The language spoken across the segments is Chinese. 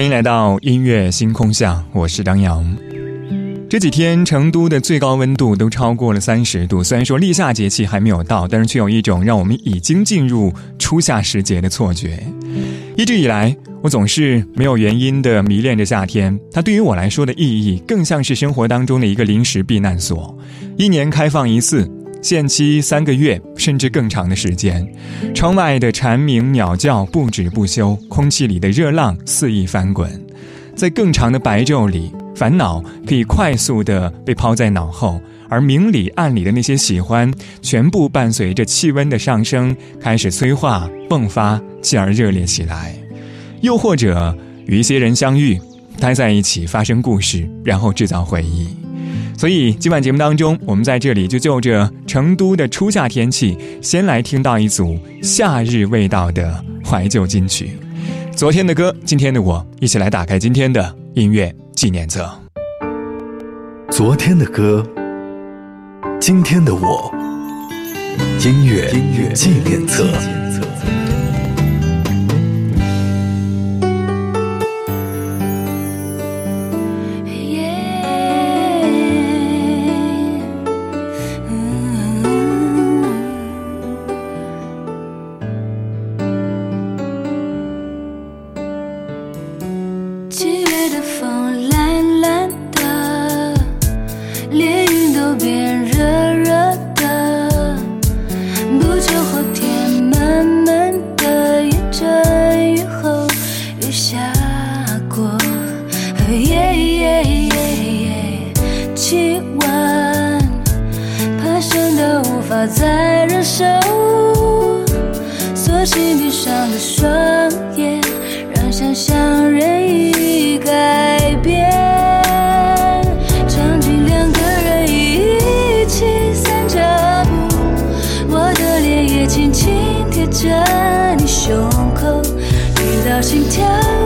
欢迎来到音乐星空下，我是张扬。这几天成都的最高温度都超过了三十度，虽然说立夏节气还没有到，但是却有一种让我们已经进入初夏时节的错觉。一直以来，我总是没有原因的迷恋着夏天，它对于我来说的意义更像是生活当中的一个临时避难所，一年开放一次。限期三个月，甚至更长的时间。窗外的蝉鸣鸟叫不止不休，空气里的热浪肆意翻滚。在更长的白昼里，烦恼可以快速地被抛在脑后，而明里暗里的那些喜欢，全部伴随着气温的上升开始催化、迸发，继而热烈起来。又或者与一些人相遇，待在一起，发生故事，然后制造回忆。所以今晚节目当中，我们在这里就就着成都的初夏天气，先来听到一组夏日味道的怀旧金曲。昨天的歌，今天的我，一起来打开今天的音乐纪念册。昨天的歌，今天的我，音乐音乐纪念册。边热热的不久后天闷闷的一阵雨后雨下过 woo 气温爬升到无法再忍受索性闭上了贴你胸口，遇到心跳。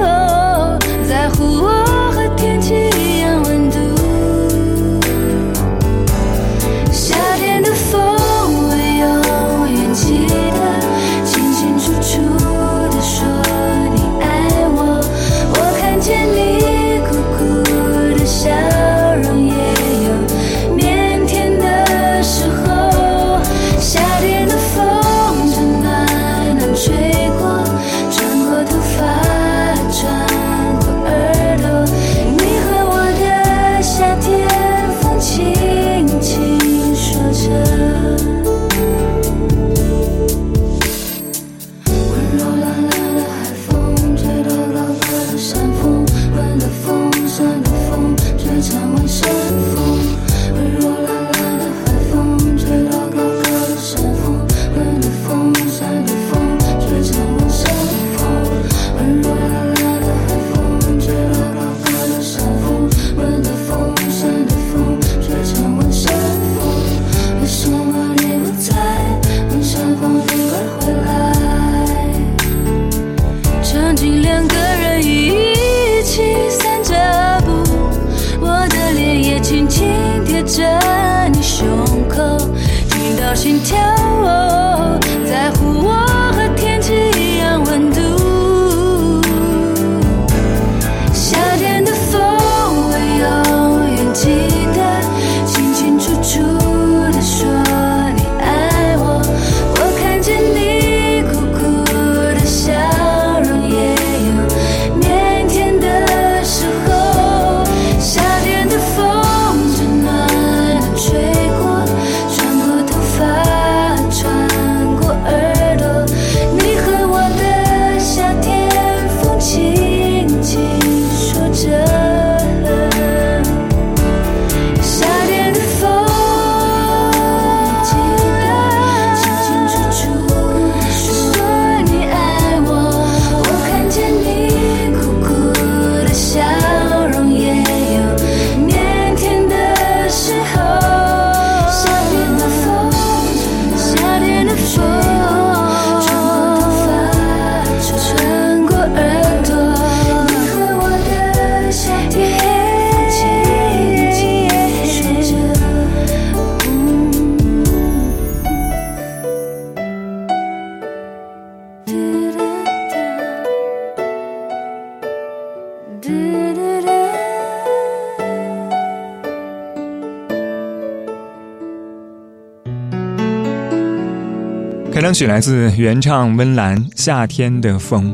两曲来自原唱温岚《夏天的风》。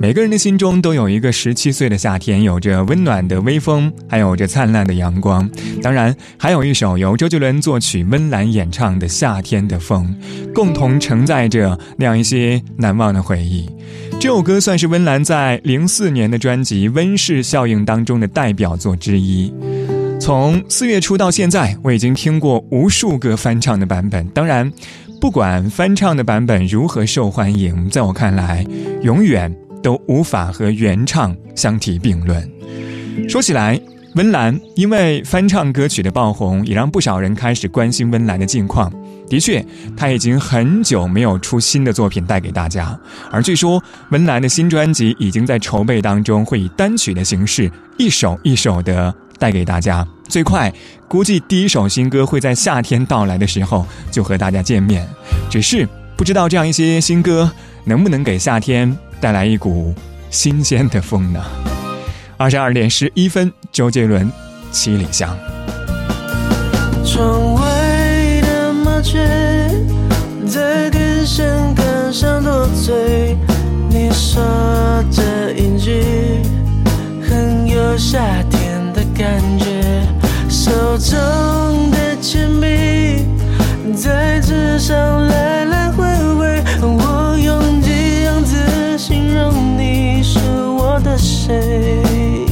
每个人的心中都有一个十七岁的夏天，有着温暖的微风，还有着灿烂的阳光。当然，还有一首由周杰伦作曲、温岚演唱的《夏天的风》，共同承载着那样一些难忘的回忆。这首歌算是温岚在零四年的专辑《温室效应》当中的代表作之一。从四月初到现在，我已经听过无数个翻唱的版本。当然，不管翻唱的版本如何受欢迎，在我看来，永远。都无法和原唱相提并论。说起来，温岚因为翻唱歌曲的爆红，也让不少人开始关心温岚的近况。的确，她已经很久没有出新的作品带给大家。而据说，温岚的新专辑已经在筹备当中，会以单曲的形式，一首一首的带给大家。最快，估计第一首新歌会在夏天到来的时候就和大家见面。只是不知道这样一些新歌能不能给夏天。带来一股新鲜的风呢。二十二点十一分，周杰伦《七里香》。窗外的麻雀在电线杆上多嘴，你说这一句很有夏天的感觉，手中的铅笔在纸上来来回回。我用几样子。形容你是我的谁？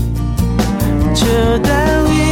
这道影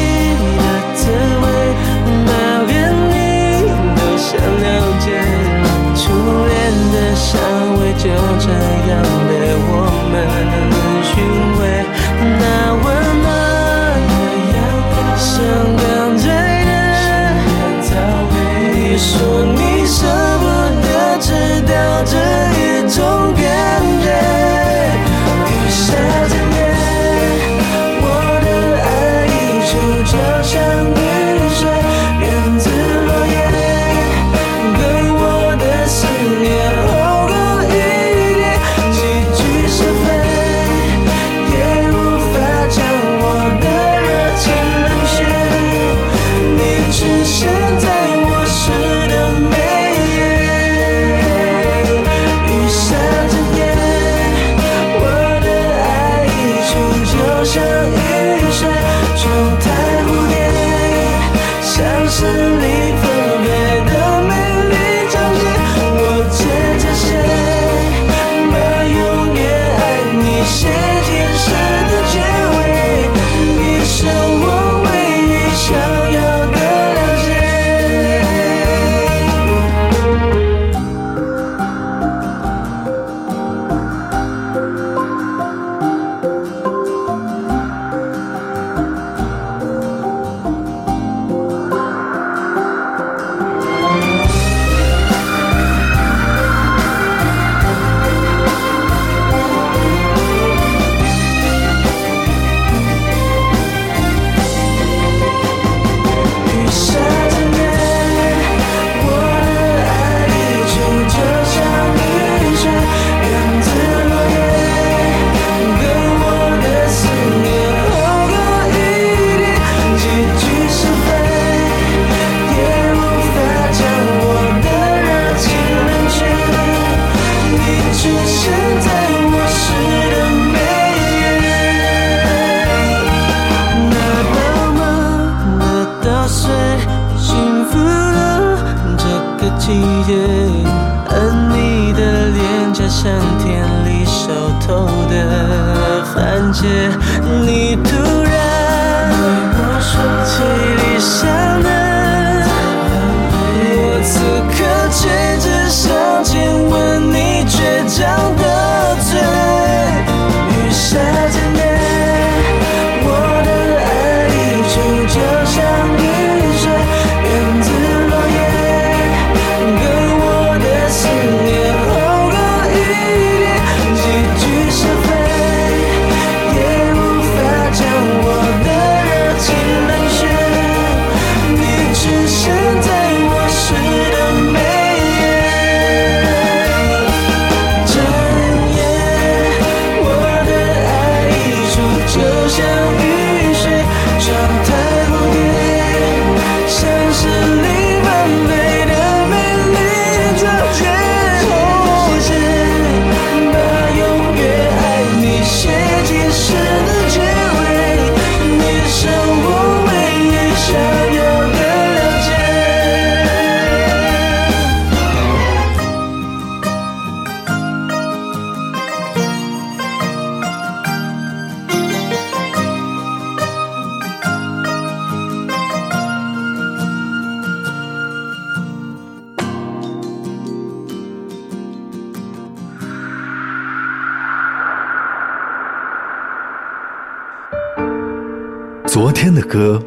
歌，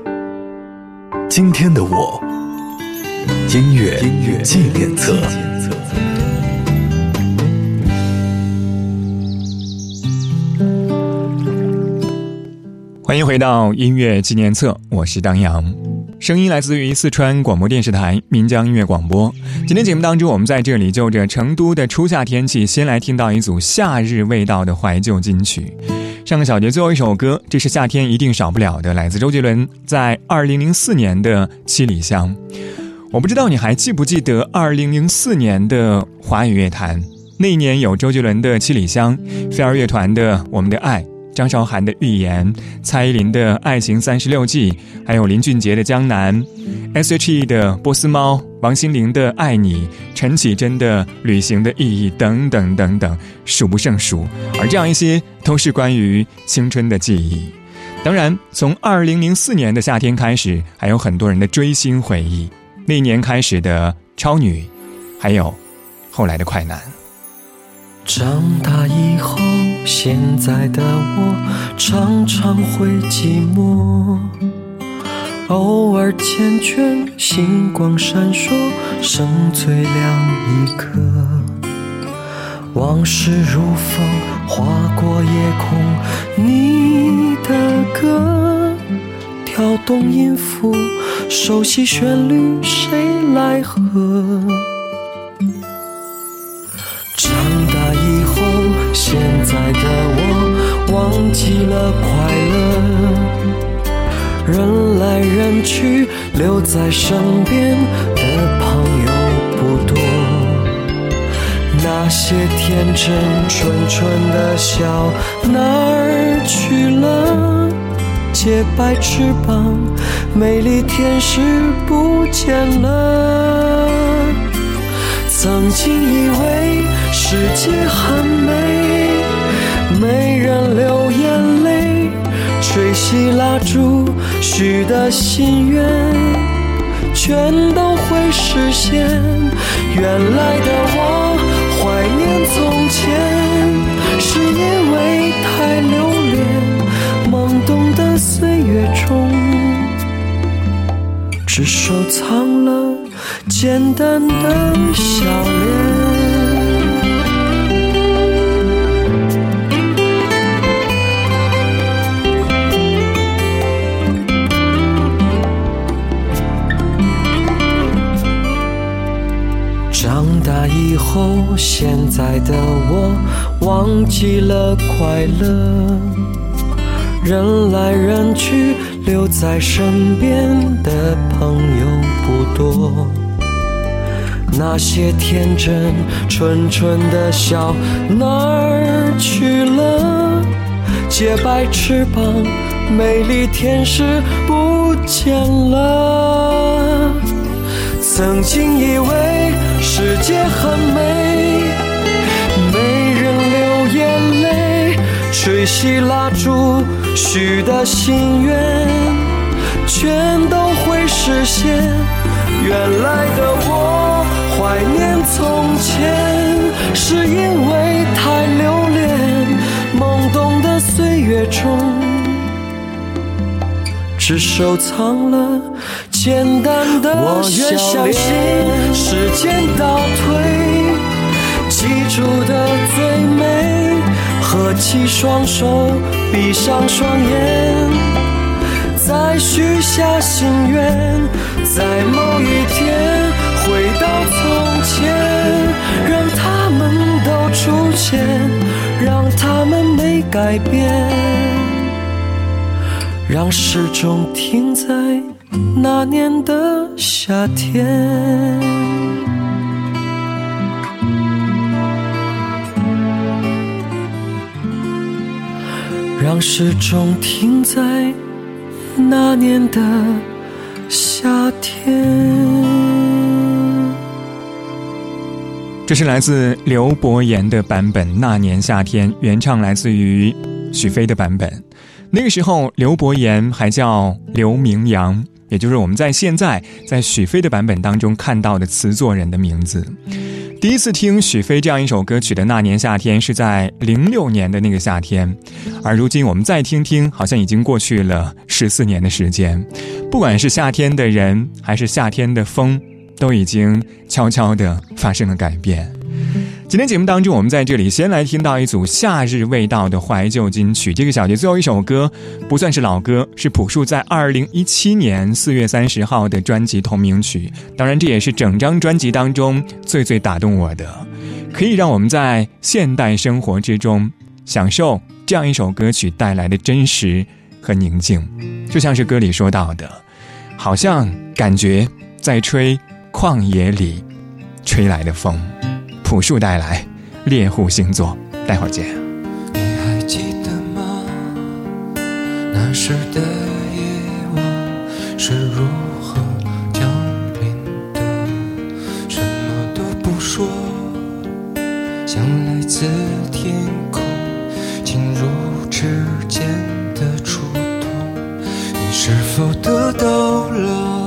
今天的我，音乐音乐纪念册。欢迎回到音乐纪念册，我是张扬，声音来自于四川广播电视台岷江音乐广播。今天节目当中，我们在这里就着成都的初夏天气，先来听到一组夏日味道的怀旧金曲。上个小节最后一首歌，这是夏天一定少不了的，来自周杰伦在二零零四年的《七里香》。我不知道你还记不记得二零零四年的华语乐坛，那一年有周杰伦的《七里香》，飞儿乐团的《我们的爱》。张韶涵的《预言》，蔡依林的《爱情三十六计》，还有林俊杰的《江南》，S.H.E 的《波斯猫》，王心凌的《爱你》，陈绮贞的《旅行的意义》等等等等，数不胜数。而这样一些都是关于青春的记忆。当然，从二零零四年的夏天开始，还有很多人的追星回忆。那年开始的超女，还有后来的快男。长大以后，现在的我常常会寂寞，偶尔缱绻，星光闪烁，剩最亮一颗。往事如风，划过夜空，你的歌，跳动音符，熟悉旋律，谁来和？起了快乐，人来人去，留在身边的朋友不多。那些天真纯纯的笑哪儿去了？洁白翅膀，美丽天使不见了。曾经以为世界很美。吹熄蜡烛，许的心愿全都会实现。原来的我怀念从前，是因为太留恋懵懂的岁月中，只收藏了简单的笑脸。现在的我忘记了快乐，人来人去，留在身边的朋友不多。那些天真纯纯的笑哪儿去了？洁白翅膀，美丽天使不见了。曾经以为。世界很美，吹熄蜡烛，许的心愿全都会实现。原来的我怀念从前，是因为太留恋懵懂的岁月中，只收藏了。简单的我越相信时间倒退，记住的最美，合起双手，闭上双眼，再许下心愿，在某一天回到从前，让他们都出现，让他们没改变，让时钟停在。那年的夏天，让时钟停在那年的夏天。这是来自刘伯言的版本，《那年夏天》原唱来自于许飞的版本。那个时候，刘伯言还叫刘明阳。也就是我们在现在在许飞的版本当中看到的词作人的名字，第一次听许飞这样一首歌曲的那年夏天是在零六年的那个夏天，而如今我们再听听，好像已经过去了十四年的时间。不管是夏天的人，还是夏天的风，都已经悄悄地发生了改变。今天节目当中，我们在这里先来听到一组夏日味道的怀旧金曲。这个小节最后一首歌不算是老歌，是朴树在二零一七年四月三十号的专辑同名曲。当然，这也是整张专辑当中最最打动我的，可以让我们在现代生活之中享受这样一首歌曲带来的真实和宁静。就像是歌里说到的，好像感觉在吹旷野里吹来的风。朴树带来猎户星座，待会儿见。你还记得吗？那时的夜晚是如何降临的？什么都不说，像来自天空侵入指尖的触痛。你是否得到了